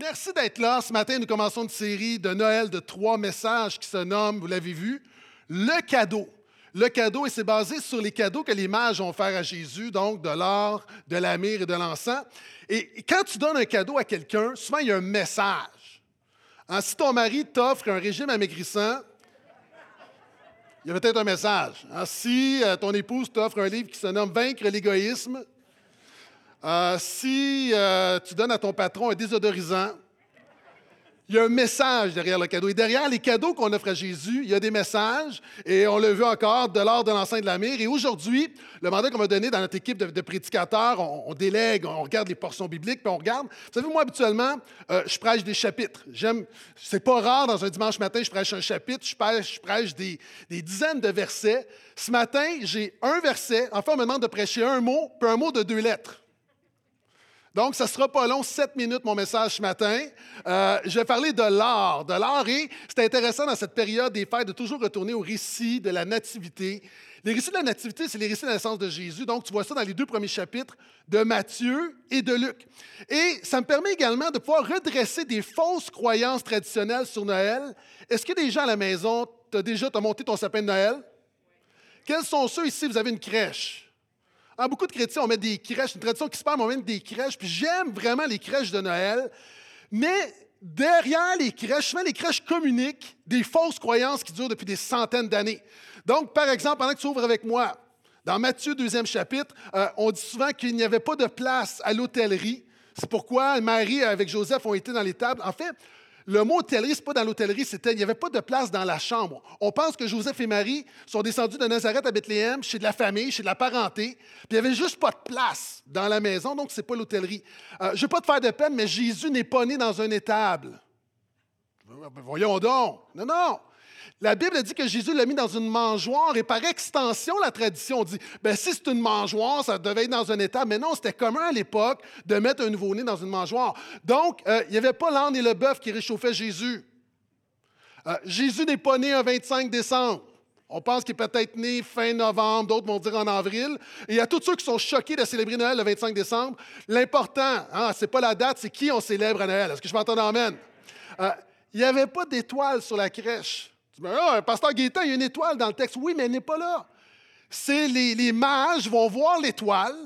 Merci d'être là. Ce matin, nous commençons une série de Noël de trois messages qui se nomment, vous l'avez vu, le cadeau. Le cadeau, et c'est basé sur les cadeaux que les mages ont offert à Jésus, donc de l'or, de la myrrhe et de l'encens. Et quand tu donnes un cadeau à quelqu'un, souvent il y a un message. Hein, si ton mari t'offre un régime amaigrissant, il y a peut-être un message. Hein, si euh, ton épouse t'offre un livre qui se nomme Vaincre l'égoïsme, euh, si euh, tu donnes à ton patron un désodorisant, il y a un message derrière le cadeau. Et derrière les cadeaux qu'on offre à Jésus, il y a des messages. Et on l'a vu encore, de l'ordre de l'enceinte de la mire. Et aujourd'hui, le mandat qu'on va donner dans notre équipe de, prédicateurs, on, délègue, on regarde les portions bibliques, puis on regarde. Vous savez, moi, habituellement, euh, je prêche des chapitres. J'aime, c'est pas rare dans un dimanche matin, je prêche un chapitre, je prêche, je prêche des, des dizaines de versets. Ce matin, j'ai un verset. Enfin, on me demande de prêcher un mot, puis un mot de deux lettres. Donc, ça ne sera pas long, sept minutes, mon message ce matin. Euh, je vais parler de l'art, de l'art, et c'est intéressant dans cette période des fêtes de toujours retourner au récit de la Nativité. Les récits de la Nativité, c'est les récits de la naissance de Jésus. Donc, tu vois ça dans les deux premiers chapitres de Matthieu et de Luc. Et ça me permet également de pouvoir redresser des fausses croyances traditionnelles sur Noël. Est-ce que des gens à la maison, tu as déjà monté ton sapin de Noël? Quels sont ceux ici, vous avez une crèche? Beaucoup de chrétiens, on met des crèches, une tradition qui se parle, on met des crèches, puis j'aime vraiment les crèches de Noël, mais derrière les crèches, souvent les crèches communiquent des fausses croyances qui durent depuis des centaines d'années. Donc, par exemple, pendant que tu ouvres avec moi, dans Matthieu, deuxième chapitre, euh, on dit souvent qu'il n'y avait pas de place à l'hôtellerie. C'est pourquoi Marie avec Joseph ont été dans les tables. En fait, le mot hôtellerie, ce n'est pas dans l'hôtellerie, c'était il n'y avait pas de place dans la chambre. On pense que Joseph et Marie sont descendus de Nazareth à Bethléem, chez de la famille, chez de la parenté, puis il n'y avait juste pas de place dans la maison, donc ce n'est pas l'hôtellerie. Euh, je ne veux pas te faire de peine, mais Jésus n'est pas né dans un étable. Voyons donc. Non, non. La Bible dit que Jésus l'a mis dans une mangeoire et par extension, la tradition dit, ben, si c'est une mangeoire, ça devait être dans un état. Mais non, c'était commun à l'époque de mettre un nouveau-né dans une mangeoire. Donc, euh, il n'y avait pas l'âne et le bœuf qui réchauffaient Jésus. Euh, Jésus n'est pas né un 25 décembre. On pense qu'il est peut-être né fin novembre, d'autres vont dire en avril. Et il y a tous ceux qui sont choqués de célébrer Noël le 25 décembre. L'important, hein, ce n'est pas la date, c'est qui on célèbre à Noël. Est-ce que je m'entends? Amène? Euh, il n'y avait pas d'étoile sur la crèche. Un pasteur Gaétan, il y a une étoile dans le texte. Oui, mais elle n'est pas là. C'est les, mages vont voir l'étoile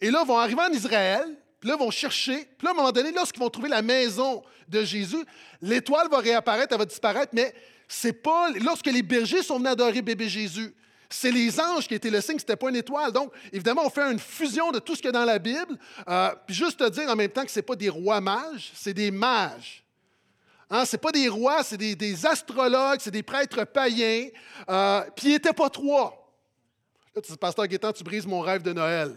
et là, vont arriver en Israël, puis là, vont chercher. Puis là, à un moment donné, lorsqu'ils vont trouver la maison de Jésus, l'étoile va réapparaître, elle va disparaître, mais c'est pas lorsque les bergers sont venus adorer bébé Jésus. C'est les anges qui étaient le signe, ce n'était pas une étoile. Donc, évidemment, on fait une fusion de tout ce qu'il y a dans la Bible. Euh, puis juste te dire en même temps que ce n'est pas des rois mages, c'est des mages. Hein, ce n'est pas des rois, c'est des, astrologues, c'est des prêtres païens. Euh, puis ils n'étaient pas trois. Là, tu dis, Pasteur Guétan, tu brises mon rêve de Noël.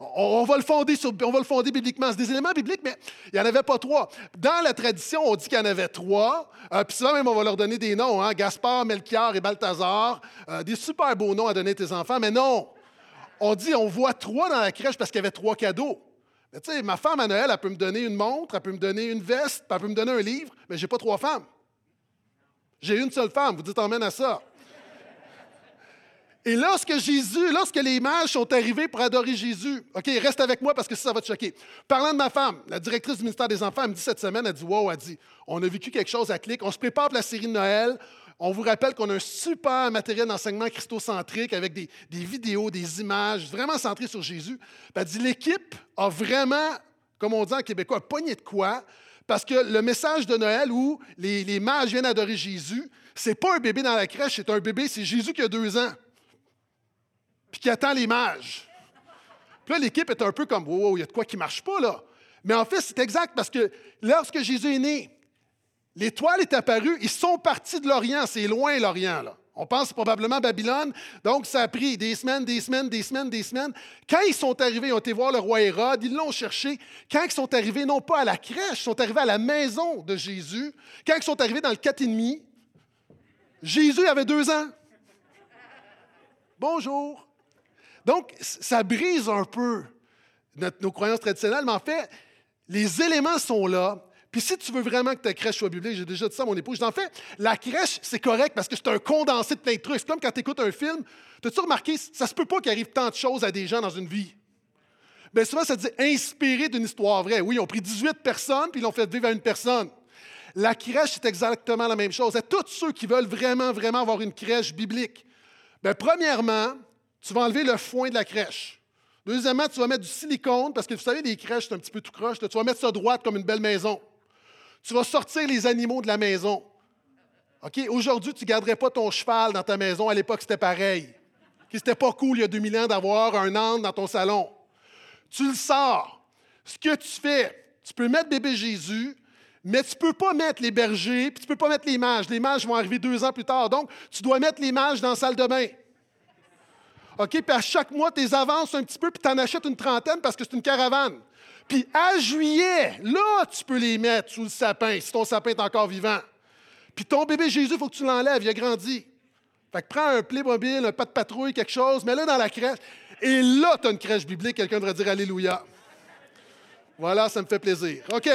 On, va le fonder on va le bibliquement. C'est des éléments bibliques, mais il n'y en avait pas trois. Dans la tradition, on dit qu'il y en avait trois. Euh, puis souvent même, on va leur donner des noms. Hein, Gaspard, Melchior et Balthazar. Euh, des super beaux noms à donner à tes enfants. Mais non, on dit on voit trois dans la crèche parce qu'il y avait trois cadeaux. Ma femme à Noël, elle peut me donner une montre, elle peut me donner une veste, elle peut me donner un livre, mais je n'ai pas trois femmes. J'ai une seule femme, vous dites emmène à ça. Et lorsque Jésus, lorsque les mages sont arrivés pour adorer Jésus, OK, reste avec moi parce que ça va te choquer. Parlant de ma femme, la directrice du ministère des Enfants, elle me dit cette semaine, elle dit Wow, elle dit, on a vécu quelque chose à clic, on se prépare pour la série de Noël, on vous rappelle qu'on a un super matériel d'enseignement christocentrique avec des, vidéos, des images vraiment centrées sur Jésus. Elle dit l'équipe a vraiment, comme on dit en québécois, poignet de quoi, parce que le message de Noël où les, mages viennent adorer Jésus, c'est pas un bébé dans la crèche, c'est un bébé, c'est Jésus qui a deux ans, puis qui attend les mages. Puis là, l'équipe est un peu comme, wow, il y a de quoi qui marche pas là. Mais en fait, c'est exact parce que lorsque Jésus est né, L'étoile est apparue, ils sont partis de l'Orient, c'est loin l'Orient, là. On pense probablement à Babylone. Donc, ça a pris des semaines, des semaines, des semaines, des semaines. Quand ils sont arrivés, ils ont été voir le roi Hérode, ils l'ont cherché. Quand ils sont arrivés, non pas à la crèche, ils sont arrivés à la maison de Jésus. Quand ils sont arrivés dans le 4,5, Jésus avait deux ans. Bonjour. Donc, ça brise un peu nos croyances traditionnelles, mais en fait, les éléments sont là. Puis si tu veux vraiment que ta crèche soit biblique, j'ai déjà dit ça à mon épouse, en fait, la crèche, c'est correct parce que c'est un condensé de plein de trucs. C'est comme quand tu écoutes un film. T'as-tu remarqué, ça se peut pas qu'il arrive tant de choses à des gens dans une vie. Bien souvent, ça dit inspiré d'une histoire vraie. Oui, ils ont pris 18 personnes, puis ils l'ont fait vivre à une personne. La crèche, c'est exactement la même chose. À tous ceux qui veulent vraiment, vraiment avoir une crèche biblique, bien, premièrement, tu vas enlever le foin de la crèche. Deuxièmement, tu vas mettre du silicone, parce que vous savez, les crèches, c'est un petit peu tout croche. Tu vas mettre ça droite comme une belle maison. Tu vas sortir les animaux de la maison. OK? Aujourd'hui, tu ne garderais pas ton cheval dans ta maison. À l'époque, c'était pareil. Ce C'était pas cool il y a 2000 ans d'avoir un âne dans ton salon. Tu le sors. Ce que tu fais, tu peux mettre bébé Jésus, mais tu ne peux pas mettre les bergers, puis tu ne peux pas mettre les mages. Les mages vont arriver deux ans plus tard. Donc, tu dois mettre les mages dans la salle de bain. OK? Puis à chaque mois, tu les avances un petit peu, puis tu en achètes une trentaine parce que c'est une caravane. Puis à juillet, là, tu peux les mettre sous le sapin, si ton sapin est encore vivant. Puis ton bébé Jésus, il faut que tu l'enlèves, il a grandi. Fait que prends un Playmobil, un pas de patrouille, quelque chose, mets-le dans la crèche. Et là, tu as une crèche biblique, quelqu'un devrait dire Alléluia. Voilà, ça me fait plaisir. OK.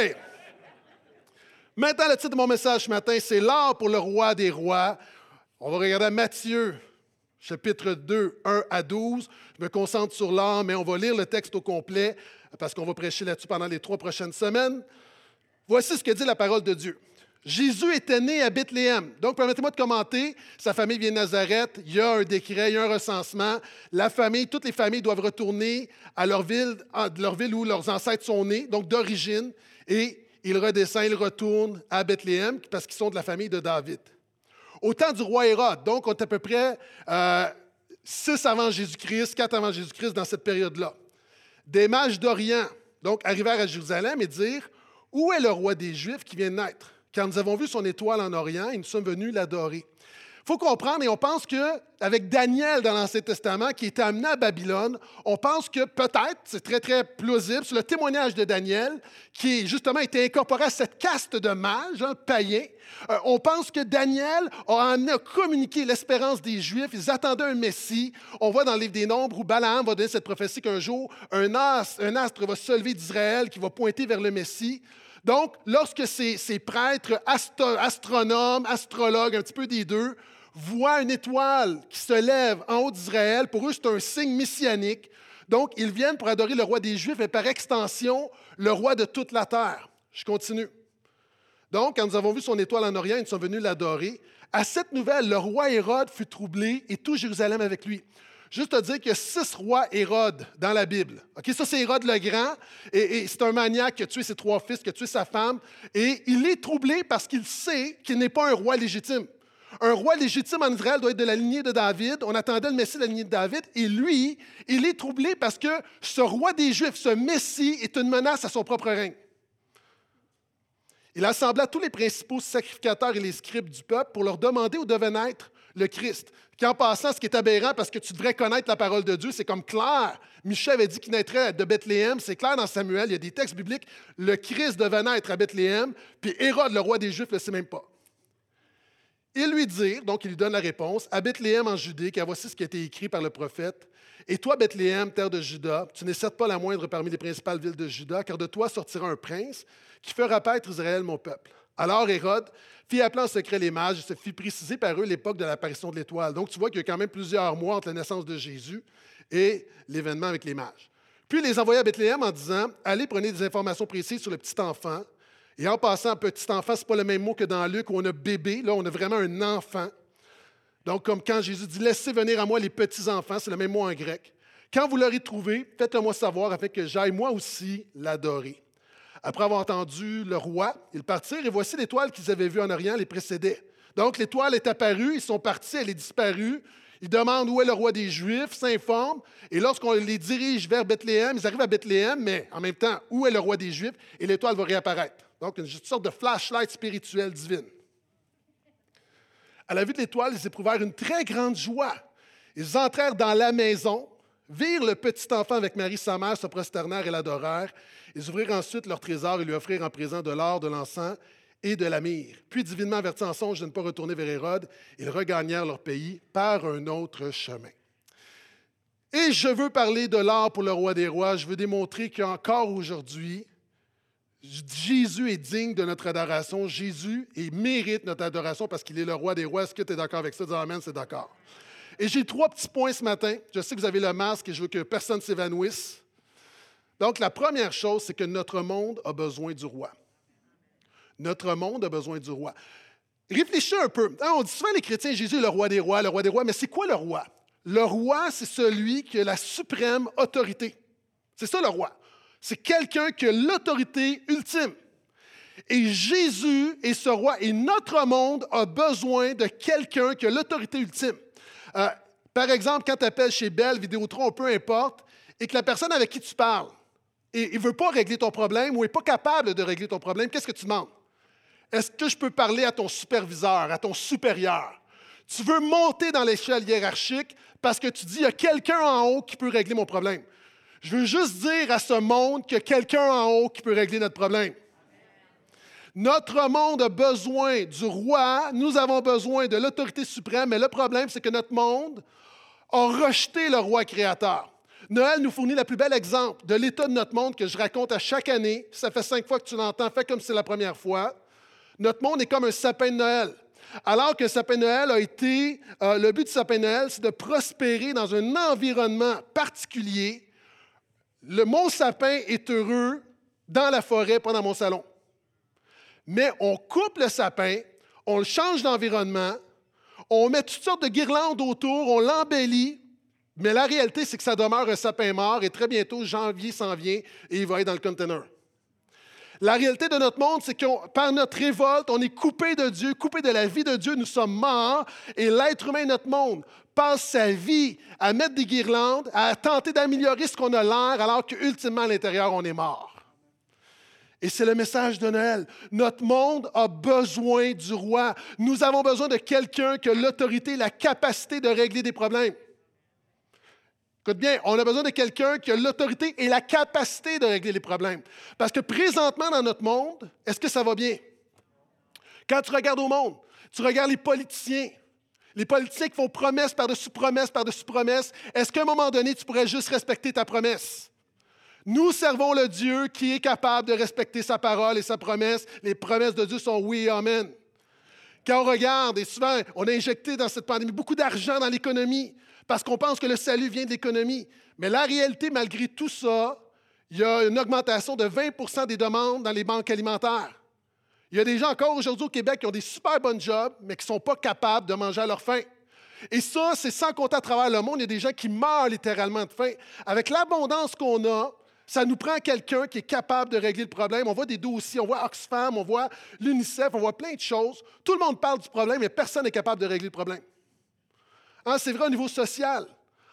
Maintenant, le titre de mon message ce matin, c'est L'art pour le roi des rois. On va regarder Matthieu, chapitre 2, 1 à 12. Je me concentre sur l'art, mais on va lire le texte au complet parce qu'on va prêcher là-dessus pendant les trois prochaines semaines. Voici ce que dit la parole de Dieu. Jésus était né à Bethléem. Donc, permettez-moi de commenter. Sa famille vient de Nazareth. Il y a un décret, il y a un recensement. La famille, toutes les familles doivent retourner à leur ville, à leur ville où leurs ancêtres sont nés, donc d'origine. Et ils redescendent, ils retournent à Bethléem parce qu'ils sont de la famille de David. Au temps du roi Hérode, donc on est à peu près euh, 6 avant Jésus-Christ, 4 avant Jésus-Christ dans cette période-là. Des mages d'Orient, donc, arrivèrent à Jérusalem et dirent Où est le roi des Juifs qui vient de naître? Quand nous avons vu son étoile en Orient et nous sommes venus l'adorer. Il faut comprendre, et on pense qu'avec Daniel dans l'Ancien Testament, qui était amené à Babylone, on pense que peut-être, c'est très, très plausible, sur le témoignage de Daniel, qui justement été incorporé à cette caste de mages, un païens, euh, on pense que Daniel a, a communiqué l'espérance des Juifs. Ils attendaient un Messie. On voit dans le livre des Nombres où Balaam va donner cette prophétie qu'un jour, un astre va se lever d'Israël qui va pointer vers le Messie. Donc, lorsque ces, prêtres, astronomes, astrologues, un petit peu des deux, voient une étoile qui se lève en haut d'Israël, pour eux, c'est un signe messianique. Donc, ils viennent pour adorer le roi des Juifs et par extension, le roi de toute la terre. Je continue. Donc, quand nous avons vu son étoile en Orient, ils sont venus l'adorer. À cette nouvelle, le roi Hérode fut troublé et tout Jérusalem avec lui. Juste te dire qu'il y a six rois Hérode dans la Bible. Ça, c'est Hérode le Grand. Et, c'est un maniaque qui a tué ses trois fils, qui a tué sa femme. Et il est troublé parce qu'il sait qu'il n'est pas un roi légitime. Un roi légitime en Israël doit être de la lignée de David. On attendait le Messie de la lignée de David. Et lui, il est troublé parce que ce roi des Juifs, ce Messie, est une menace à son propre règne. Il assembla tous les principaux sacrificateurs et les scribes du peuple pour leur demander où devait naître le Christ. Qui en passant, ce qui est aberrant, parce que tu devrais connaître la parole de Dieu, c'est comme clair. Michel avait dit qu'il naîtrait de Bethléem. C'est clair dans Samuel, il y a des textes bibliques. Le Christ devait naître à Bethléem, puis Hérode, le roi des Juifs, ne le sait même pas. Ils lui dirent, donc il lui donne la réponse, à Bethléem en Judée, car voici ce qui a été écrit par le prophète. Et toi, Bethléem, terre de Juda, tu n'es certes pas la moindre parmi les principales villes de Juda, car de toi sortira un prince qui fera paître Israël, mon peuple. Alors Hérode fit appeler en secret les mages et se fit préciser par eux l'époque de l'apparition de l'étoile. Donc tu vois qu'il y a quand même plusieurs mois entre la naissance de Jésus et l'événement avec les mages. Puis il les envoya à Bethléem en disant Allez, prenez des informations précises sur le petit enfant. Et en passant, petit enfant, ce n'est pas le même mot que dans Luc où on a bébé. Là, on a vraiment un enfant. Donc, comme quand Jésus dit Laissez venir à moi les petits enfants, c'est le même mot en grec. Quand vous l'aurez trouvé, faites-le moi savoir afin que j'aille moi aussi l'adorer. Après avoir entendu le roi, ils partirent et voici l'étoile qu'ils avaient vue en Orient les précédait. Donc l'étoile est apparue, ils sont partis, elle est disparue. Ils demandent où est le roi des Juifs, s'informent, et lorsqu'on les dirige vers Bethléem, ils arrivent à Bethléem, mais en même temps, où est le roi des Juifs, et l'étoile va réapparaître. Donc une sorte de flashlight spirituel divine. À la vue de l'étoile, ils éprouvèrent une très grande joie. Ils entrèrent dans la maison, virent le petit enfant avec Marie, sa mère, se prosternèrent et l'adorèrent. Ils ouvrirent ensuite leur trésor et lui offrirent en présent de l'or, de l'encens et de la myrrhe. Puis, divinement avertis en songe de ne pas retourner vers Hérode, ils regagnèrent leur pays par un autre chemin. Et je veux parler de l'or pour le roi des rois. Je veux démontrer qu'encore aujourd'hui, Jésus est digne de notre adoration. Jésus mérite notre adoration parce qu'il est le roi des rois. Est-ce que tu es d'accord avec ça? Dis Amen, c'est d'accord. Et j'ai trois petits points ce matin. Je sais que vous avez le masque et je veux que personne ne s'évanouisse. Donc, la première chose, c'est que notre monde a besoin du roi. Notre monde a besoin du roi. Réfléchissez un peu. Hein, on dit souvent les chrétiens, Jésus est le roi des rois, le roi des rois, mais c'est quoi le roi? Le roi, c'est celui qui a la suprême autorité. C'est ça le roi. C'est quelqu'un qui a l'autorité ultime. Et Jésus est ce roi et notre monde a besoin de quelqu'un qui a l'autorité ultime. Euh, par exemple, quand tu appelles chez Bell, Vidéotron, peu importe, et que la personne avec qui tu parles, il ne veut pas régler ton problème ou n'est pas capable de régler ton problème, qu'est-ce que tu demandes? Est-ce que je peux parler à ton superviseur, à ton supérieur? Tu veux monter dans l'échelle hiérarchique parce que tu dis, il y a quelqu'un en haut qui peut régler mon problème. Je veux juste dire à ce monde qu'il y a quelqu'un en haut qui peut régler notre problème. Notre monde a besoin du roi, nous avons besoin de l'autorité suprême, mais le problème, c'est que notre monde a rejeté le roi créateur. Noël nous fournit le plus bel exemple de l'état de notre monde que je raconte à chaque année. Ça fait cinq fois que tu l'entends, fais comme si c'est la première fois. Notre monde est comme un sapin de Noël. Alors que sapin de Noël a été, euh, le but du sapin de Noël, c'est de prospérer dans un environnement particulier. Le mon sapin est heureux dans la forêt, pas dans mon salon mais on coupe le sapin, on le change d'environnement, on met toutes sortes de guirlandes autour, on l'embellit, mais la réalité, c'est que ça demeure un sapin mort et très bientôt, janvier s'en vient et il va être dans le container. La réalité de notre monde, c'est que par notre révolte, on est coupé de Dieu, coupé de la vie de Dieu, nous sommes morts et l'être humain, notre monde, passe sa vie à mettre des guirlandes, à tenter d'améliorer ce qu'on a l'air, alors qu'ultimement, à l'intérieur, on est mort. Et c'est le message de Noël. Notre monde a besoin du roi. Nous avons besoin de quelqu'un qui a l'autorité, la capacité de régler des problèmes. Écoute bien, on a besoin de quelqu'un qui a l'autorité et la capacité de régler les problèmes. Parce que présentement dans notre monde, est-ce que ça va bien? Quand tu regardes au monde, tu regardes les politiciens, les politiciens qui font promesse par-dessus promesse par-dessus promesse, est-ce qu'à un moment donné, tu pourrais juste respecter ta promesse? Nous servons le Dieu qui est capable de respecter sa parole et sa promesse. Les promesses de Dieu sont oui et amen. Quand on regarde, et souvent, on a injecté dans cette pandémie beaucoup d'argent dans l'économie parce qu'on pense que le salut vient de l'économie. Mais la réalité, malgré tout ça, il y a une augmentation de 20% des demandes dans les banques alimentaires. Il y a des gens encore aujourd'hui au Québec qui ont des super bons jobs, mais qui ne sont pas capables de manger à leur faim. Et ça, c'est sans compter à travers le monde, il y a des gens qui meurent littéralement de faim. Avec l'abondance qu'on a, ça nous prend quelqu'un qui est capable de régler le problème. On voit des dossiers, on voit Oxfam, on voit l'UNICEF, on voit plein de choses. Tout le monde parle du problème, mais personne n'est capable de régler le problème. Hein, c'est vrai au niveau social.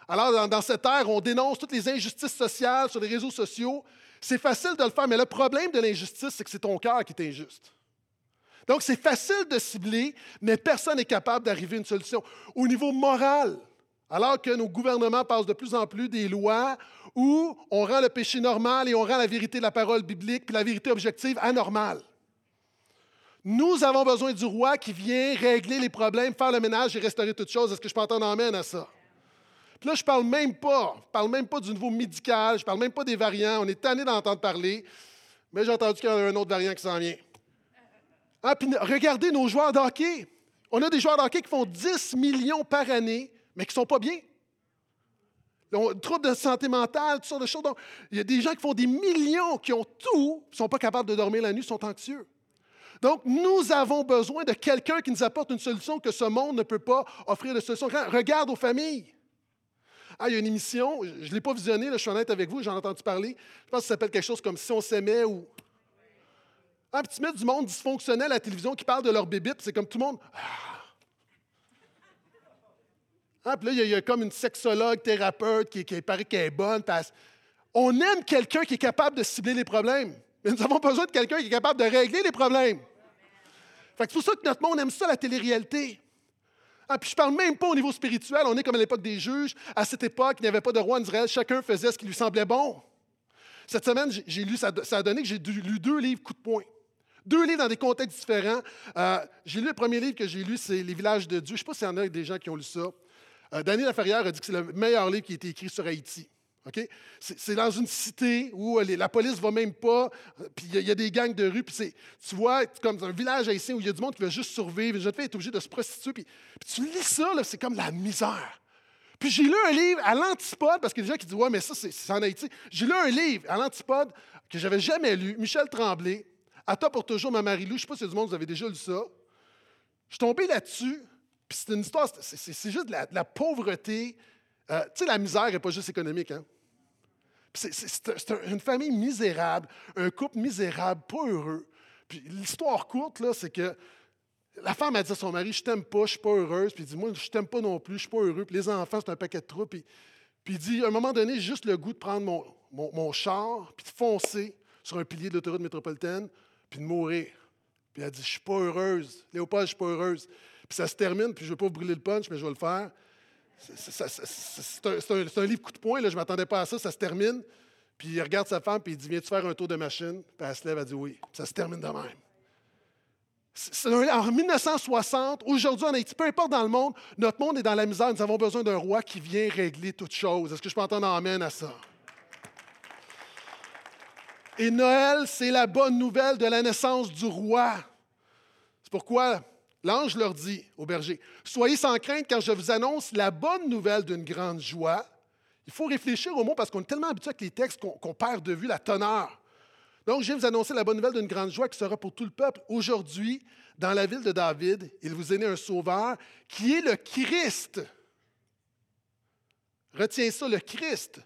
Alors, dans, cette ère, on dénonce toutes les injustices sociales sur les réseaux sociaux. C'est facile de le faire, mais le problème de l'injustice, c'est que c'est ton cœur qui est injuste. Donc, c'est facile de cibler, mais personne n'est capable d'arriver à une solution. Au niveau moral, alors que nos gouvernements passent de plus en plus des lois où on rend le péché normal et on rend la vérité de la parole biblique, puis la vérité objective anormale. Nous avons besoin du roi qui vient régler les problèmes, faire le ménage et restaurer toutes choses. Est-ce que je peux entendre amène à ça? Puis là, je ne parle même pas, je parle même pas du niveau médical, je ne parle même pas des variants. On est tanné d'entendre parler, mais j'ai entendu qu'il y a un autre variant qui s'en vient. Ah, puis regardez nos joueurs de hockey. On a des joueurs de qui font 10 millions par année, mais qui ne sont pas bien. Ont troubles de santé mentale, toutes sortes de choses. Donc, il y a des gens qui font des millions, qui ont tout, ne sont pas capables de dormir la nuit, sont anxieux. Donc, nous avons besoin de quelqu'un qui nous apporte une solution que ce monde ne peut pas offrir de solution. Regarde aux familles. Ah, il y a une émission, je ne l'ai pas visionnée, je suis honnête avec vous, j'en ai entendu parler. Je pense que ça s'appelle quelque chose comme Si on s'aimait ou. Ah, puis tu mets du monde dysfonctionnel à la télévision qui parle de leur bébé, c'est comme tout le monde. Ah, ah, puis là, il y, a, comme une sexologue, thérapeute qui, qui paraît qu'elle est bonne. On aime quelqu'un qui est capable de cibler les problèmes. Mais nous avons besoin de quelqu'un qui est capable de régler les problèmes. C'est pour ça que notre monde aime ça, la télé-réalité. Ah, puis je parle même pas au niveau spirituel. On est comme à l'époque des juges. À cette époque, il n'y avait pas de roi en Israël. Chacun faisait ce qui lui semblait bon. Cette semaine, j'ai lu, ça, a donné que j'ai lu deux livres coup de poing. Deux livres dans des contextes différents. Euh, j'ai lu le premier livre que j'ai lu, c'est Les villages de Dieu. Je ne sais pas s'il y en a des gens qui ont lu ça. Euh, Daniel Laferrière a dit que c'est le meilleur livre qui a été écrit sur Haïti. C'est dans une cité où euh, la police ne va même pas, euh, puis il y, a des gangs de rue, puis tu vois, comme un village haïtien où il y a du monde qui veut juste survivre, une jeune fille est obligée de se prostituer, puis, tu lis ça, c'est comme la misère. Puis j'ai lu un livre à l'antipode, parce qu'il y a des gens qui disent Ouais, mais ça, c'est en Haïti. J'ai lu un livre à l'antipode que j'avais jamais lu, Michel Tremblay, À toi pour toujours, ma Marie-Lou. Je ne sais pas si du monde, vous avez déjà lu ça. Je suis tombé là-dessus, puis c'est une histoire, c'est juste de la, pauvreté. Euh, tu sais, la misère n'est pas juste économique, hein? C'est une famille misérable, un couple misérable, pas heureux. Puis l'histoire courte, là, c'est que la femme a dit à son mari Je t'aime pas, je suis pas heureuse. Puis il dit Moi, je t'aime pas non plus, je suis pas heureux. Puis les enfants, c'est un paquet de trous. Puis, puis il dit À un moment donné, j'ai juste le goût de prendre mon, mon, char, puis de foncer sur un pilier de l'autoroute métropolitaine, puis de mourir. Puis elle dit Je suis pas heureuse. Léopold, je suis pas heureuse. Puis ça se termine, puis je ne vais pas vous brûler le punch, mais je vais le faire. C'est un, livre coup de poing, là, je ne m'attendais pas à ça, ça se termine. Puis il regarde sa femme, puis il dit Viens-tu faire un tour de machine? Puis elle se lève, elle dit Oui. ça se termine de même. En 1960, aujourd'hui en Haïti, peu importe dans le monde, notre monde est dans la misère. Nous avons besoin d'un roi qui vient régler toutes choses. Est-ce que je peux entendre amène à ça? Et Noël, c'est la bonne nouvelle de la naissance du roi. C'est pourquoi l'ange leur dit au berger, Soyez sans crainte car je vous annonce la bonne nouvelle d'une grande joie. Il faut réfléchir au mot parce qu'on est tellement habitué avec les textes qu'on perd de vue la teneur. Donc, je viens vous annoncer la bonne nouvelle d'une grande joie qui sera pour tout le peuple. Aujourd'hui, dans la ville de David, il vous est né un sauveur qui est le Christ. Retiens ça, le Christ,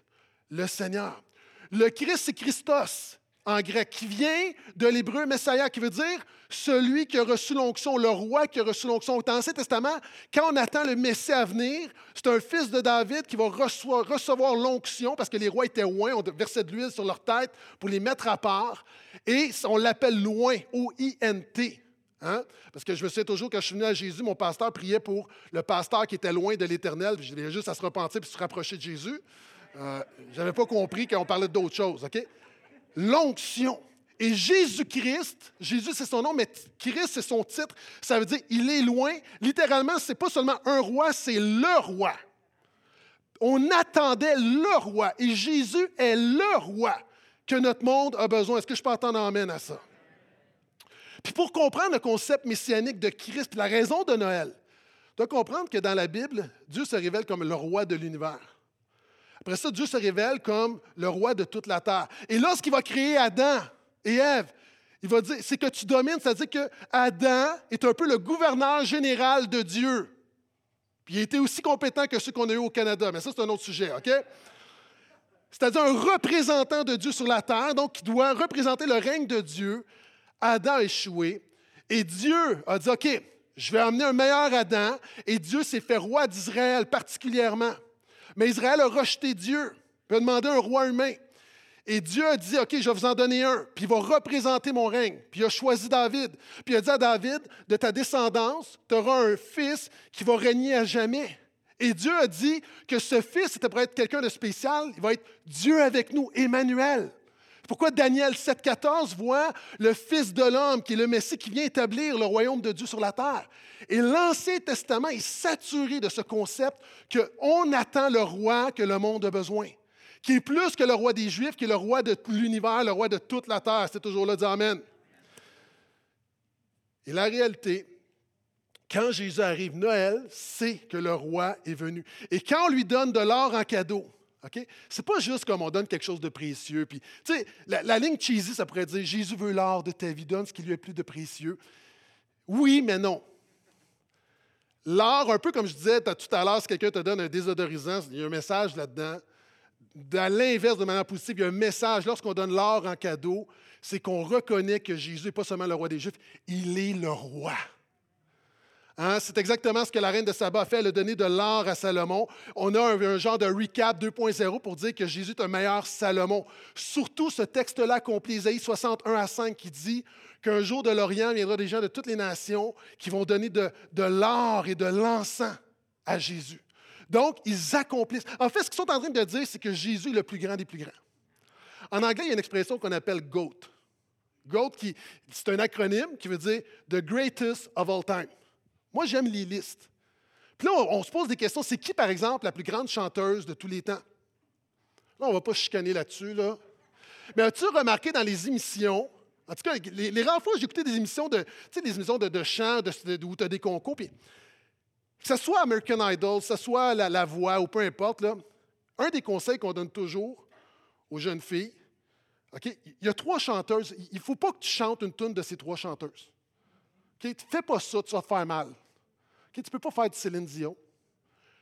le Seigneur. Le Christ, c'est Christos en grec, qui vient de l'hébreu Messiah, qui veut dire celui qui a reçu l'onction, le roi qui a reçu l'onction. Dans l'Ancien Testament, quand on attend le Messie à venir, c'est un fils de David qui va recevoir l'onction, parce que les rois étaient loin, on versait de l'huile sur leur tête pour les mettre à part, et on l'appelle loin, O-I-N-T. Hein? Parce que je me souviens toujours, quand je suis venu à Jésus, mon pasteur priait pour le pasteur qui était loin de l'Éternel, puis je juste à se repentir puis se rapprocher de Jésus. Euh, je n'avais pas compris qu'on parlait d'autre chose, OK? L'onction. Et Jésus-Christ, Jésus c'est son nom, mais Christ c'est son titre. Ça veut dire il est loin. Littéralement, c'est pas seulement un roi, c'est le roi. On attendait le roi. Et Jésus est le roi que notre monde a besoin. Est-ce que je peux entendre amène à ça? Puis pour comprendre le concept messianique de Christ, la raison de Noël, dois comprendre que dans la Bible, Dieu se révèle comme le roi de l'univers. Après ça, Dieu se révèle comme le roi de toute la terre. Et lorsqu'il va créer Adam et Ève, il va dire, c'est que tu domines, c'est-à-dire que Adam est un peu le gouverneur général de Dieu. Puis il était aussi compétent que ceux qu'on a eu au Canada, mais ça, c'est un autre sujet, OK? C'est-à-dire un représentant de Dieu sur la terre, donc qui doit représenter le règne de Dieu. Adam a échoué. Et Dieu a dit, OK, je vais amener un meilleur Adam. Et Dieu s'est fait roi d'Israël particulièrement. Mais Israël a rejeté Dieu, il a demandé un roi humain. Et Dieu a dit, OK, je vais vous en donner un, puis il va représenter mon règne. Puis il a choisi David. Puis il a dit à David, de ta descendance, tu auras un fils qui va régner à jamais. Et Dieu a dit que ce fils, c'était pour être quelqu'un de spécial, il va être Dieu avec nous, Emmanuel. Pourquoi Daniel 7,14 voit le Fils de l'homme, qui est le Messie, qui vient établir le royaume de Dieu sur la terre? Et l'Ancien Testament est saturé de ce concept qu'on attend le roi que le monde a besoin, qui est plus que le roi des Juifs, qui est le roi de l'univers, le roi de toute la terre. C'est toujours là, dit Amen. Et la réalité, quand Jésus arrive, Noël, c'est que le roi est venu. Et quand on lui donne de l'or en cadeau, ce n'est pas juste comme on donne quelque chose de précieux. Puis, la, la, ligne cheesy, ça pourrait dire Jésus veut l'or de ta vie, donne ce qui lui est plus de précieux. Oui, mais non. L'or, un peu comme je disais tout à l'heure, si quelqu'un te donne un désodorisant, il y a un message là-dedans. À l'inverse, de manière positive, il y a un message. Lorsqu'on donne l'or en cadeau, c'est qu'on reconnaît que Jésus n'est pas seulement le roi des Juifs, il est le roi. Hein, c'est exactement ce que la reine de Saba a fait, elle a donné de l'or à Salomon. On a un, genre de recap 2.0 pour dire que Jésus est un meilleur Salomon. Surtout ce texte-là accompli, Isaïe 61 à 5, qui dit qu'un jour de l'Orient viendra des gens de toutes les nations qui vont donner de, de l'or et de l'encens à Jésus. Donc, ils accomplissent. En fait, ce qu'ils sont en train de dire, c'est que Jésus est le plus grand des plus grands. En anglais, il y a une expression qu'on appelle GOAT. GOAT, c'est un acronyme qui veut dire The Greatest of All Time. Moi, j'aime les listes. Puis là, on, se pose des questions. C'est qui, par exemple, la plus grande chanteuse de tous les temps? Là, on ne va pas chicaner là-dessus. Là. Mais as-tu remarqué dans les émissions, en tout cas, les, rares fois j'ai écouté des émissions de, des émissions de, chant où tu as des concours, puis que ce soit American Idol, que ce soit la, voix ou peu importe, là, un des conseils qu'on donne toujours aux jeunes filles, il y a trois chanteuses. Il ne faut pas que tu chantes une tune de ces trois chanteuses. OK, fais pas ça, tu vas te faire mal. Tu ne peux pas faire du Céline Dion,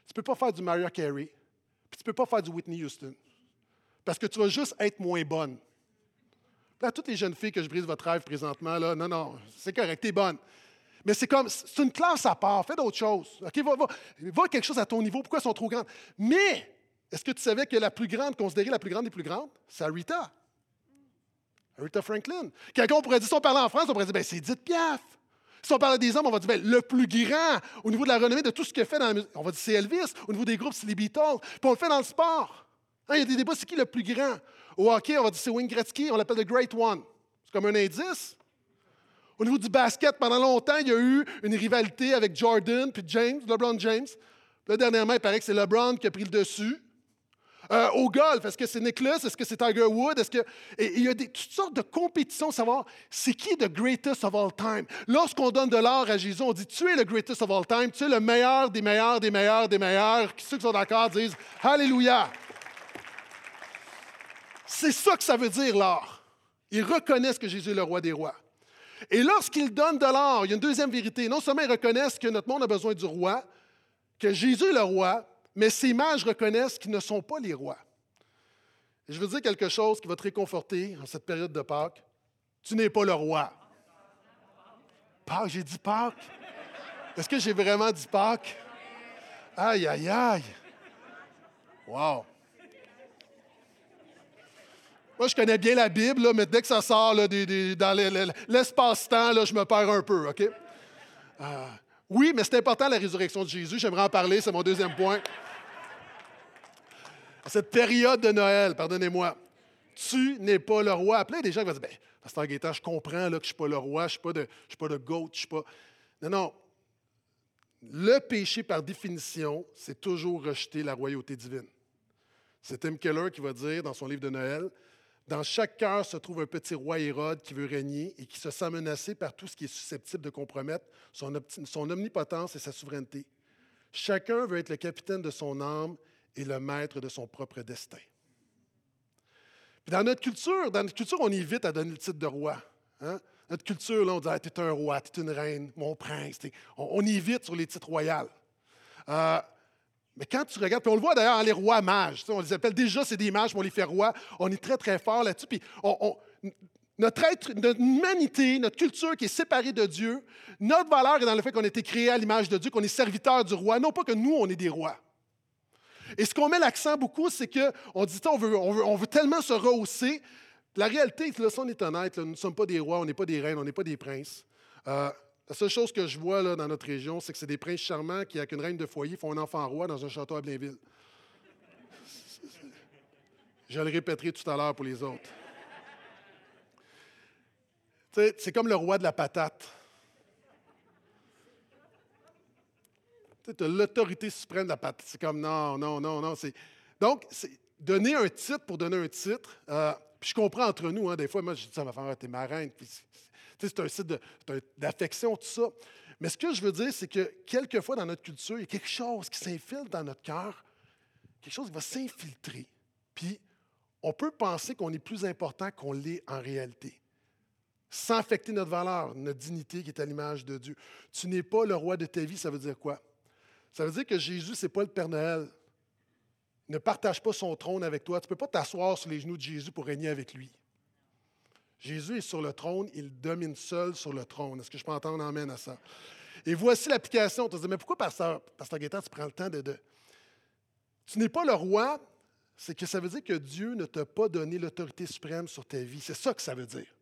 tu ne peux pas faire du Mariah Carey, puis tu ne peux pas faire du Whitney Houston. Parce que tu vas juste être moins bonne. Toutes les jeunes filles que je brise votre rêve présentement, là, non, non, c'est correct, tu es bonne. Mais c'est comme, c'est une classe à part, fais d'autres choses. OK, va, va, va quelque chose à ton niveau, pourquoi elles sont trop grandes? Mais, est-ce que tu savais que la plus grande, considérée la plus grande des plus grandes, c'est Rita? Rita Franklin. Quelqu'un pourrait dire, si on parlait en France, on pourrait dire, ben, c'est Edith Piaf. Si on parlait des hommes, on va dire, ben, le plus grand au niveau de la renommée de tout ce qu'il fait dans la musique, on va dire, c'est Elvis. Au niveau des groupes, c'est les Beatles. Puis on le fait dans le sport. Hein, il y a des débats, c'est qui le plus grand? Au hockey, on va dire, c'est Wayne Gretzky, on l'appelle le Great One. C'est comme un indice. Au niveau du basket, pendant longtemps, il y a eu une rivalité avec Jordan puis James, LeBron James. Là, dernièrement, il paraît que c'est LeBron qui a pris le dessus. Euh, au golf, est-ce que c'est Nicholas? Est-ce que c'est Tiger Woods? Est-ce que... il y a toutes sortes de compétitions, savoir c'est qui le greatest of all time. Lorsqu'on donne de l'or à Jésus, on dit tu es le greatest of all time, tu es le meilleur des meilleurs, des meilleurs, des meilleurs. Ceux qui sont d'accord disent Alléluia. C'est ça que ça veut dire l'or. Ils reconnaissent que Jésus est le roi des rois. Et lorsqu'ils donnent de l'or, il y a une deuxième vérité. Non seulement ils reconnaissent que notre monde a besoin du roi, que Jésus est le roi, mais ces mages reconnaissent qu'ils ne sont pas les rois. Je veux dire quelque chose qui va te réconforter en cette période de Pâques. Tu n'es pas le roi. Pâques, j'ai dit Pâques. Est-ce que j'ai vraiment dit Pâques? Aïe, aïe, aïe. Wow. Moi, je connais bien la Bible, mais dès que ça sort dans l'espace-temps, je me perds un peu, OK? Euh, oui, mais c'est important la résurrection de Jésus. J'aimerais en parler, c'est mon deuxième point. Cette période de Noël, pardonnez-moi, tu n'es pas le roi. Plein des gens qui vont dire, ben, Pasteur Gaétan, je comprends là, que je ne suis pas le roi, je ne suis, pas de goat, je suis pas. Non, non. Le péché, par définition, c'est toujours rejeter la royauté divine. C'est Tim Keller qui va dire dans son livre de Noël dans chaque cœur se trouve un petit roi Hérode qui veut régner et qui se sent menacé par tout ce qui est susceptible de compromettre son omnipotence et sa souveraineté. Chacun veut être le capitaine de son âme et le maître de son propre destin. Puis dans notre culture, dans notre culture, on évite à donner le titre de roi. Hein? Notre culture, là, on dit ah, es un roi, tu es une reine, mon prince. On, on, évite sur les titres royaux. Euh, mais quand tu regardes, puis on le voit d'ailleurs, les rois mages, on les appelle déjà, c'est des mages, mais on les fait rois. On est très, très fort là-dessus. Puis notre, être, notre humanité, notre culture qui est séparée de Dieu, notre valeur est dans le fait qu'on a été créé à l'image de Dieu, qu'on est serviteur du roi, non pas que nous, on est des rois. Et ce qu'on met l'accent beaucoup, c'est qu'on dit, on veut, on, veut, on veut, tellement se rehausser. La réalité, là, si on est honnête, nous ne sommes pas des rois, on n'est pas des reines, on n'est pas des princes. Euh, la seule chose que je vois là, dans notre région, c'est que c'est des princes charmants qui, avec une reine de foyer, font un enfant roi dans un château à Blainville. Je le répéterai tout à l'heure pour les autres. C'est comme le roi de la patate. Tu as l'autorité suprême de la patate. C'est comme non, non, non, non. Donc, donner un titre pour donner un titre. Euh, puis je comprends entre nous, hein, des fois, moi, je dis ça, ma femme, t'es ma reine c'est un site d'affection, tout ça. Mais ce que je veux dire, c'est que quelquefois dans notre culture, il y a quelque chose qui s'infiltre dans notre cœur, quelque chose qui va s'infiltrer. Puis on peut penser qu'on est plus important qu'on l'est en réalité, sans affecter notre valeur, notre dignité qui est à l'image de Dieu. Tu n'es pas le roi de ta vie, ça veut dire quoi? Ça veut dire que Jésus, ce n'est pas le Père Noël. ne partage pas son trône avec toi. Tu ne peux pas t'asseoir sur les genoux de Jésus pour régner avec lui. Jésus est sur le trône, il domine seul sur le trône. Est-ce que je peux entendre amène à ça? Et voici l'application. Tu te dis, mais pourquoi, Pasteur, Pasteur tu prends le temps de... Tu n'es pas le roi, c'est que ça veut dire que Dieu ne t'a pas donné l'autorité suprême sur ta vie. C'est ça que ça veut dire.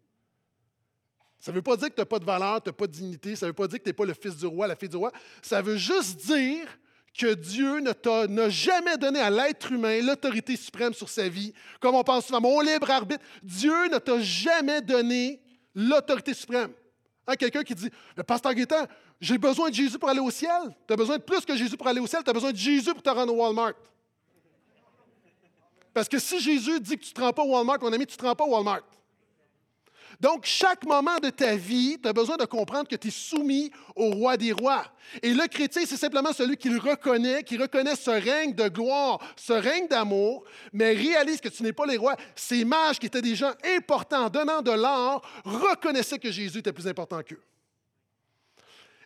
Ça ne veut pas dire que tu n'as pas de valeur, tu n'as pas de dignité, ça ne veut pas dire que tu n'es pas le fils du roi, la fille du roi. Ça veut juste dire que Dieu n'a jamais donné à l'être humain l'autorité suprême sur sa vie, comme on pense souvent, mon libre arbitre. Dieu ne t'a jamais donné l'autorité suprême. Hein, quelqu'un qui dit, mais Pasteur Guétin, j'ai besoin de Jésus pour aller au ciel. Tu as besoin de plus que Jésus pour aller au ciel, tu as besoin de Jésus pour te rendre au Walmart. Parce que si Jésus dit que tu ne te rends pas au Walmart, mon ami, tu ne te rends pas au Walmart. Donc, chaque moment de ta vie, tu as besoin de comprendre que tu es soumis au roi des rois. Et le chrétien, c'est simplement celui qui le reconnaît, qui reconnaît ce règne de gloire, ce règne d'amour, mais réalise que tu n'es pas les rois. Ces mages qui étaient des gens importants, donnant de l'or, reconnaissaient que Jésus était plus important qu'eux.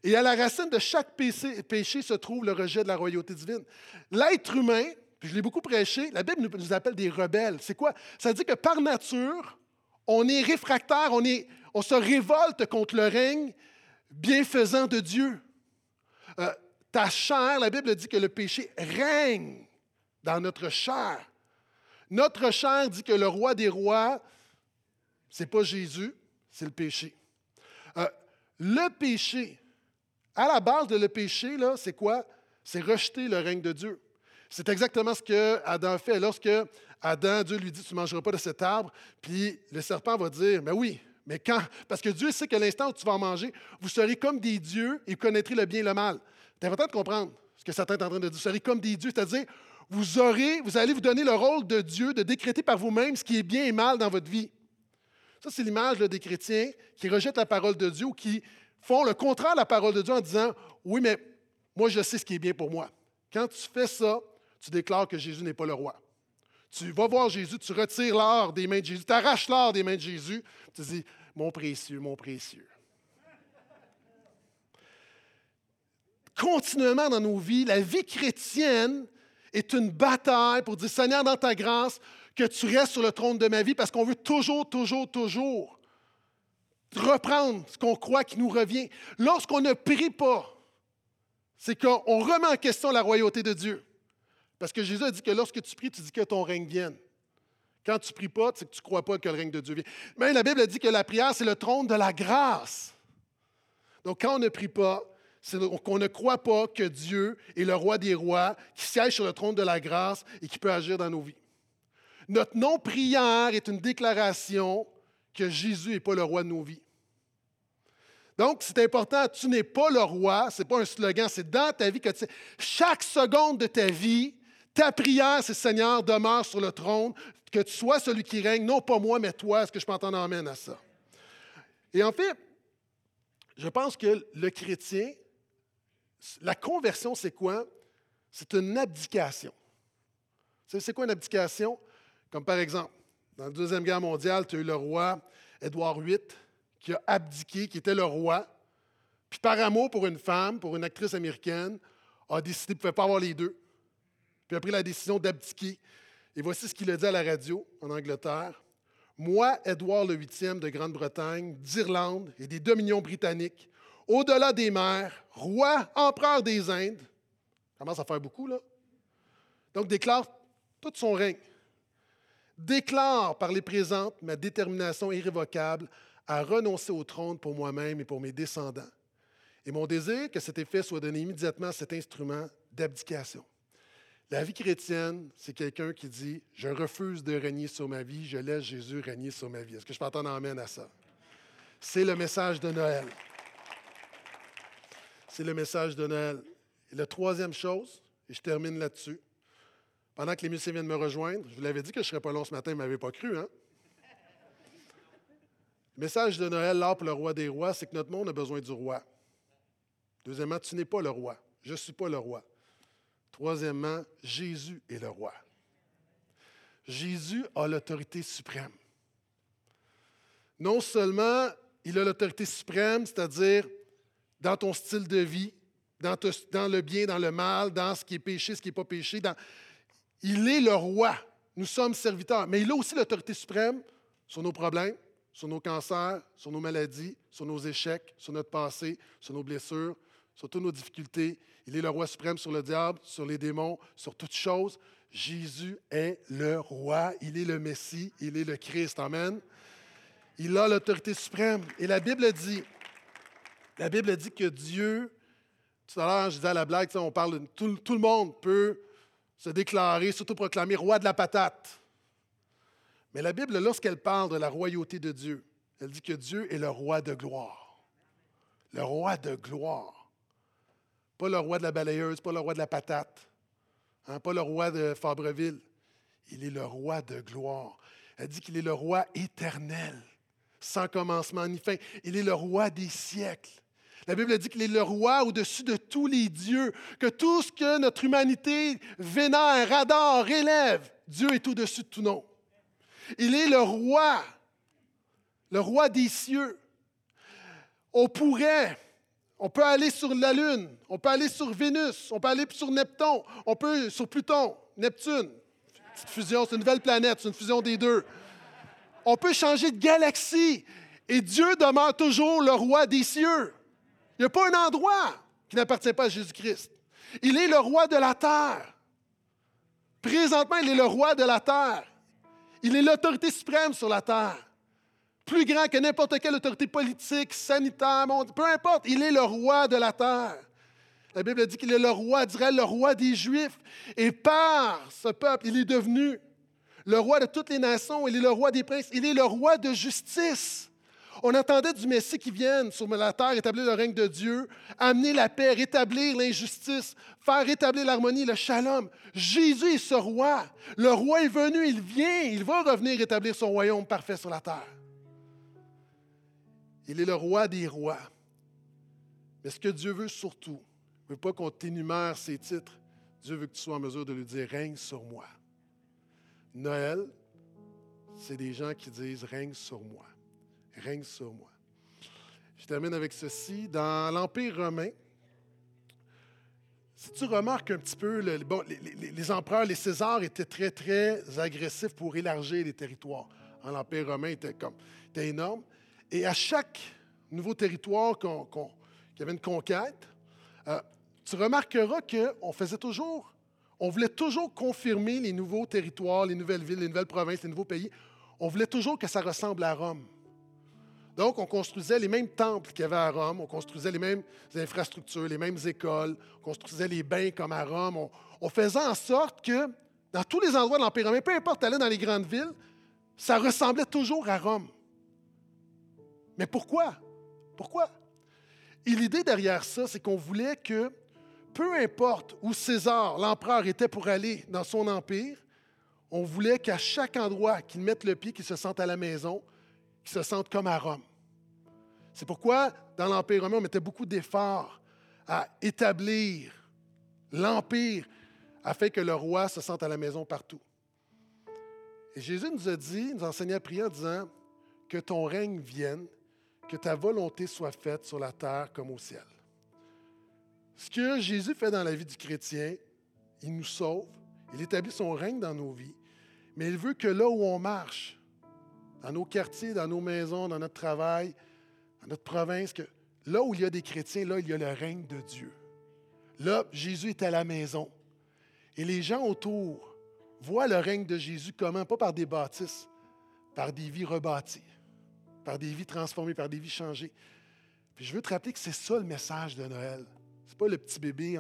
Et à la racine de chaque péché, se trouve le rejet de la royauté divine. L'être humain, je l'ai beaucoup prêché, la Bible nous appelle des rebelles. C'est quoi? Ça dit que par nature, on est réfractaire, on, se révolte contre le règne bienfaisant de Dieu. Euh, ta chair, la Bible dit que le péché règne dans notre chair. Notre chair dit que le roi des rois, ce n'est pas Jésus, c'est le péché. Euh, le péché, à la base de le péché, c'est quoi? C'est rejeter le règne de Dieu. C'est exactement ce que Adam fait. Lorsque Adam, Dieu lui dit, tu ne mangeras pas de cet arbre, puis le serpent va dire, mais oui, mais quand? Parce que Dieu sait qu'à l'instant où tu vas en manger, vous serez comme des dieux et connaîtrez le bien et le mal. C'est important de comprendre ce que Satan est en train de dire. Vous serez comme des dieux, c'est-à-dire, vous allez vous donner le rôle de Dieu de décréter par vous-même ce qui est bien et mal dans votre vie. Ça, c'est l'image des chrétiens qui rejettent la parole de Dieu ou qui font le contraire de la parole de Dieu en disant, oui, mais moi, je sais ce qui est bien pour moi. Quand tu fais ça, tu déclares que Jésus n'est pas le roi. Tu vas voir Jésus, tu retires l'or des mains de Jésus, tu arraches l'or des mains de Jésus, tu dis, mon précieux, mon précieux. Continuellement dans nos vies, la vie chrétienne est une bataille pour dire, Seigneur, dans ta grâce, que tu restes sur le trône de ma vie parce qu'on veut toujours, toujours, toujours reprendre ce qu'on croit qui nous revient. Lorsqu'on ne prie pas, c'est qu'on remet en question la royauté de Dieu. Parce que Jésus a dit que lorsque tu pries, tu dis que ton règne vienne. Quand tu ne pries pas, c'est que tu ne crois pas que le règne de Dieu vient. Mais la Bible dit que la prière, c'est le trône de la grâce. Donc, quand on ne prie pas, c'est qu'on ne croit pas que Dieu est le roi des rois, qui siège sur le trône de la grâce et qui peut agir dans nos vies. Notre non-prière est une déclaration que Jésus n'est pas le roi de nos vies. Donc, c'est important, tu n'es pas le roi, ce n'est pas un slogan, c'est dans ta vie que tu sais. Chaque seconde de ta vie, ta prière, c'est Seigneur, demeure sur le trône, que tu sois celui qui règne, non pas moi, mais toi. Est-ce que je peux entendre amène à ça? Et en fait, je pense que le chrétien, la conversion, c'est quoi? C'est une abdication. C'est quoi une abdication? Comme par exemple, dans la Deuxième Guerre mondiale, tu as eu le roi Édouard VIII qui a abdiqué, qui était le roi, puis par amour pour une femme, pour une actrice américaine, a décidé qu'il ne pouvait pas avoir les deux. Puis a pris la décision d'abdiquer. Et voici ce qu'il a dit à la radio en Angleterre. Moi, Édouard VIII de Grande-Bretagne, d'Irlande et des dominions britanniques, au-delà des mers, roi, empereur des Indes, commence à faire beaucoup, là. Donc, déclare tout son règne. Déclare par les présentes ma détermination irrévocable à renoncer au trône pour moi-même et pour mes descendants. Et mon désir que cet effet soit donné immédiatement à cet instrument d'abdication. La vie chrétienne, c'est quelqu'un qui dit Je refuse de régner sur ma vie, je laisse Jésus régner sur ma vie. Est-ce que je peux entendre amène à ça? C'est le message de Noël. C'est le message de Noël. Et la troisième chose, et je termine là-dessus, pendant que les musiciens viennent me rejoindre, je vous l'avais dit que je ne serais pas long ce matin, ils ne m'avaient pas cru, hein? Le message de Noël, là, pour le roi des rois, c'est que notre monde a besoin du roi. Deuxièmement, tu n'es pas le roi. Je ne suis pas le roi. Troisièmement, Jésus est le roi. Jésus a l'autorité suprême. Non seulement il a l'autorité suprême, c'est-à-dire dans ton style de vie, dans, le bien, dans le mal, dans ce qui est péché, ce qui n'est pas péché. Dans... Il est le roi. Nous sommes serviteurs. Mais il a aussi l'autorité suprême sur nos problèmes, sur nos cancers, sur nos maladies, sur nos échecs, sur notre passé, sur nos blessures, sur toutes nos difficultés. Il est le roi suprême sur le diable, sur les démons, sur toutes choses. Jésus est le roi, il est le Messie, il est le Christ. Amen. Il a l'autorité suprême. Et la Bible dit, la Bible dit que Dieu, tout à l'heure, je disais à la blague, on parle tout, tout le monde peut se déclarer, surtout proclamer roi de la patate. Mais la Bible, lorsqu'elle parle de la royauté de Dieu, elle dit que Dieu est le roi de gloire. Le roi de gloire. Pas le roi de la balayeuse, pas le roi de la patate, hein, pas le roi de Fabreville. Il est le roi de gloire. Elle dit qu'il est le roi éternel. sans commencement ni fin. Il est le roi des siècles. La Bible dit qu'il est le roi au-dessus de tous les dieux, que tout ce que notre humanité vénère, adore, élève, Dieu est au-dessus de tout nom. Il est le roi, le roi des cieux. On pourrait, on peut aller sur la Lune, on peut aller sur Vénus, on peut aller sur Neptune, on peut sur Pluton, Neptune. Petite fusion, c'est une nouvelle planète, c'est une fusion des deux. On peut changer de galaxie et Dieu demeure toujours le roi des cieux. Il n'y a pas un endroit qui n'appartient pas à Jésus-Christ. Il est le roi de la terre. Présentement, il est le roi de la terre. Il est l'autorité suprême sur la terre. Plus grand que n'importe quelle autorité politique, sanitaire, peu importe, il est le roi de la terre. La Bible dit qu'il est le roi d'Israël, le roi des Juifs. Et par ce peuple, il est devenu le roi de toutes les nations, il est le roi des princes, il est le roi de justice. On attendait du Messie qui vienne sur la terre établir le règne de Dieu, amener la paix, rétablir l'injustice, faire rétablir l'harmonie, le shalom. Jésus est ce roi. Le roi est venu, il vient, il va revenir établir son royaume parfait sur la terre. Il est le roi des rois. Mais ce que Dieu veut surtout, il ne veut pas qu'on t'énumère ses titres. Dieu veut que tu sois en mesure de lui dire règne sur moi. Noël, c'est des gens qui disent règne sur moi règne sur moi. Je termine avec ceci. Dans l'Empire romain, si tu remarques un petit peu, les, empereurs, les Césars étaient très, très agressifs pour élargir les territoires. L'Empire romain était, comme, était énorme. Et à chaque nouveau territoire qu'il y avait une conquête, euh, tu remarqueras qu'on faisait toujours, on voulait toujours confirmer les nouveaux territoires, les nouvelles villes, les nouvelles provinces, les nouveaux pays. On voulait toujours que ça ressemble à Rome. Donc, on construisait les mêmes temples qu'il y avait à Rome, on construisait les mêmes infrastructures, les mêmes écoles, on construisait les bains comme à Rome. On, faisait en sorte que dans tous les endroits de l'Empire romain, peu importe aller dans les grandes villes, ça ressemblait toujours à Rome. Mais pourquoi? Pourquoi? Et l'idée derrière ça, c'est qu'on voulait que, peu importe où César, l'empereur, était pour aller dans son empire, on voulait qu'à chaque endroit qu'il mette le pied, qu'il se sente à la maison, qui se sentent comme à Rome. C'est pourquoi, dans l'Empire romain, on mettait beaucoup d'efforts à établir l'Empire afin que le roi se sente à la maison partout. Et Jésus nous a dit, nous enseignait à prier en disant que ton règne vienne, que ta volonté soit faite sur la terre comme au ciel. Ce que Jésus fait dans la vie du chrétien, il nous sauve, il établit son règne dans nos vies, mais il veut que là où on marche, dans nos quartiers, dans nos maisons, dans notre travail, dans notre province, que là où il y a des chrétiens, là, il y a le règne de Dieu. Là, Jésus est à la maison. Et les gens autour voient le règne de Jésus comment? Pas par des bâtisses, par des vies rebâties, par des vies transformées, par des vies changées. Puis je veux te rappeler que c'est ça le message de Noël. Ce n'est pas le petit bébé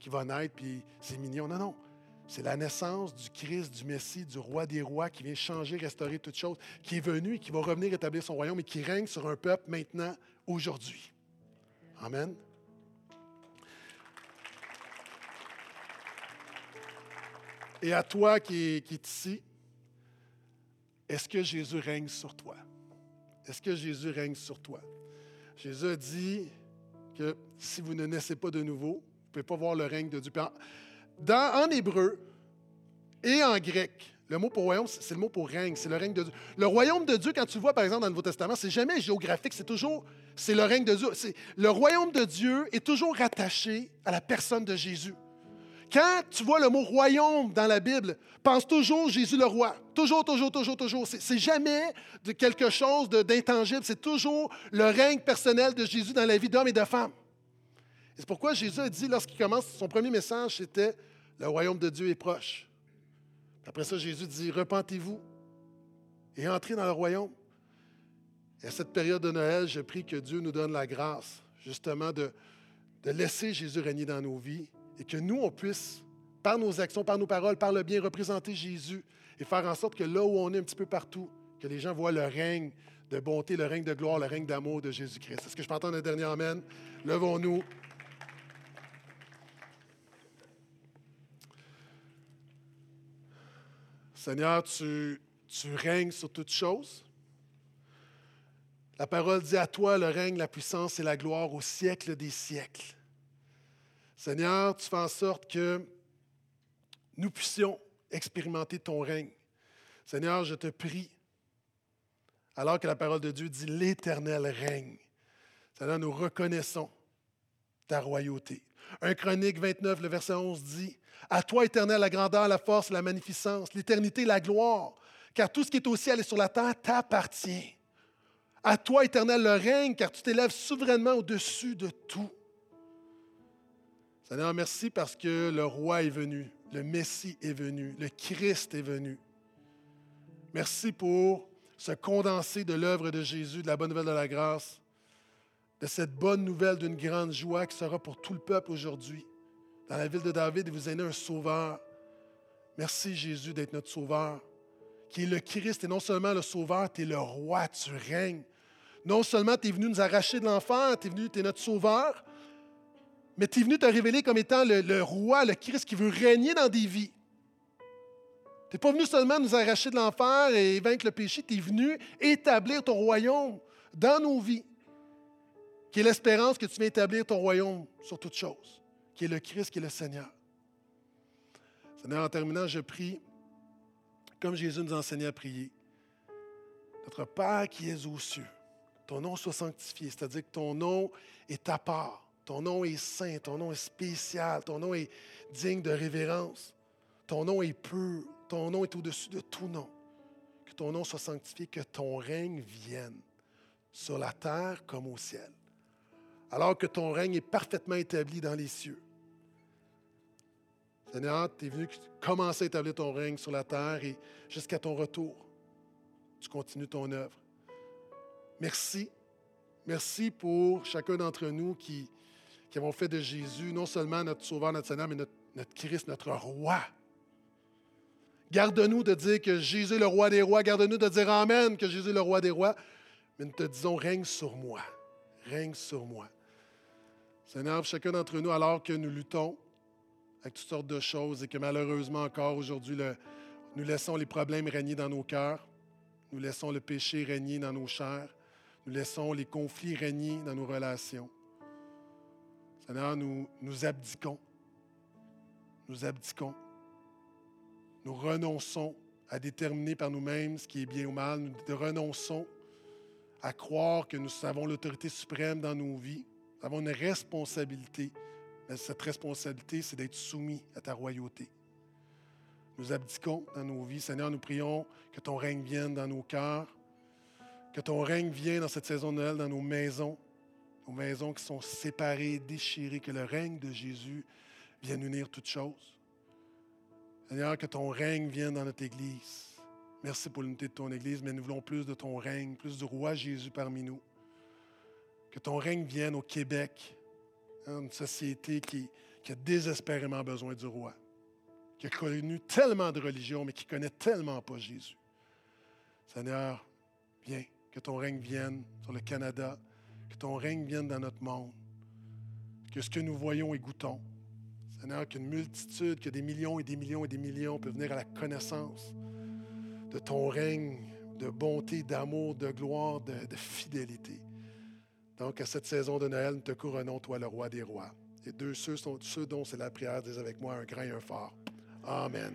qui va naître, puis c'est mignon. Non, non. C'est la naissance du Christ, du Messie, du roi des rois qui vient changer, restaurer toutes choses, qui est venu et qui va revenir établir son royaume et qui règne sur un peuple maintenant, aujourd'hui. Amen. Et à toi qui qui est ici, est-ce que Jésus règne sur toi? Est-ce que Jésus règne sur toi? Jésus a dit que si vous ne naissez pas de nouveau, vous ne pouvez pas voir le règne de Dieu en hébreu et en grec, le mot pour royaume, c'est le mot pour règne, c'est le règne de Dieu. Le royaume de Dieu, quand tu vois par exemple dans le Nouveau Testament, c'est jamais géographique, c'est toujours, c'est le règne de Dieu. Le royaume de Dieu est toujours rattaché à la personne de Jésus. Quand tu vois le mot royaume dans la Bible, pense toujours Jésus le roi. Toujours, toujours, toujours, toujours. C'est jamais quelque chose d'intangible, c'est toujours le règne personnel de Jésus dans la vie d'hommes et de femmes. C'est pourquoi Jésus a dit, lorsqu'il commence son premier message, c'était Le royaume de Dieu est proche. Après ça, Jésus dit Repentez-vous et entrez dans le royaume. Et à cette période de Noël, je prie que Dieu nous donne la grâce, justement, de laisser Jésus régner dans nos vies et que nous, on puisse, par nos actions, par nos paroles, par le bien, représenter Jésus et faire en sorte que là où on est un petit peu partout, que les gens voient le règne de bonté, le règne de gloire, le règne d'amour de Jésus-Christ. Est-ce que je peux entendre un dernier Amen? Levons-nous. Seigneur, tu, règnes sur toutes choses. La parole dit à toi le règne, la puissance et la gloire au siècle des siècles. Seigneur, tu fais en sorte que nous puissions expérimenter ton règne. Seigneur, je te prie, alors que la parole de Dieu dit l'Éternel règne. Seigneur, nous reconnaissons ta royauté. Un chronique 29, le verset 11 dit, À toi, Éternel, la grandeur, la force, la magnificence, l'éternité, la gloire, car tout ce qui est au ciel et sur la terre t'appartient. À toi, Éternel, le règne, car tu t'élèves souverainement au-dessus de tout. Seigneur, merci parce que le roi est venu, le Messie est venu, le Christ est venu. Merci pour ce condensé de l'œuvre de Jésus, de la bonne nouvelle de la grâce, de cette bonne nouvelle d'une grande joie qui sera pour tout le peuple aujourd'hui. Dans la ville de David, vous avez un sauveur. Merci Jésus d'être notre sauveur, qui est le Christ et non seulement le sauveur, tu es le roi, tu règnes. Non seulement tu es venu nous arracher de l'enfer, tu es venu, tu es notre sauveur, mais tu es venu te révéler comme étant le, roi, le Christ qui veut régner dans des vies. Tu n'es pas venu seulement nous arracher de l'enfer et vaincre le péché, tu es venu établir ton royaume dans nos vies, qui est l'espérance que tu viens établir ton royaume sur toutes choses, qui est le Christ, qui est le Seigneur. Seigneur, en terminant, je prie, comme Jésus nous enseignait à prier, notre Père qui es aux cieux, ton nom soit sanctifié, c'est-à-dire que ton nom est à part, ton nom est saint, ton nom est spécial, ton nom est digne de révérence, ton nom est pur, ton nom est au-dessus de tout nom. Que ton nom soit sanctifié, que ton règne vienne sur la terre comme au ciel. Alors que ton règne est parfaitement établi dans les cieux. Seigneur, tu es venu commencer à établir ton règne sur la terre et jusqu'à ton retour, tu continues ton œuvre. Merci. Merci pour chacun d'entre nous qui, qui avons fait de Jésus non seulement notre Sauveur, notre Seigneur, mais notre, notre Christ, notre Roi. Garde-nous de dire que Jésus est le roi des rois. Garde-nous de dire Amen, que Jésus est le roi des rois. Mais nous te disons, règne sur moi. Règne sur moi. Seigneur, chacun d'entre nous, alors que nous luttons avec toutes sortes de choses et que malheureusement encore aujourd'hui, nous laissons les problèmes régner dans nos cœurs, nous laissons le péché régner dans nos chairs, nous laissons les conflits régner dans nos relations. Seigneur, nous, abdiquons. Nous abdiquons. Nous renonçons à déterminer par nous-mêmes ce qui est bien ou mal. Nous renonçons à croire que nous avons l'autorité suprême dans nos vies. Nous avons une responsabilité. Mais cette responsabilité, c'est d'être soumis à ta royauté. Nous abdiquons dans nos vies. Seigneur, nous prions que ton règne vienne dans nos cœurs, que ton règne vienne dans cette saison de Noël dans nos maisons, nos maisons qui sont séparées, déchirées, que le règne de Jésus vienne unir toutes choses. Seigneur, que ton règne vienne dans notre Église. Merci pour l'unité de ton Église, mais nous voulons plus de ton règne, plus du roi Jésus parmi nous. Que ton règne vienne au Québec, une société qui, a désespérément besoin du roi, qui a connu tellement de religions, mais qui connaît tellement pas Jésus. Seigneur, viens, que ton règne vienne sur le Canada, que ton règne vienne dans notre monde, que ce que nous voyons et goûtons, Seigneur, qu'une multitude, que des millions et des millions et des millions peuvent venir à la connaissance de ton règne de bonté, d'amour, de gloire, de, fidélité. Donc, à cette saison de Noël, nous te couronnons, toi, le roi des rois. Et deux, ceux, sont, ceux dont c'est la prière, disent avec moi un grand et un fort. Amen.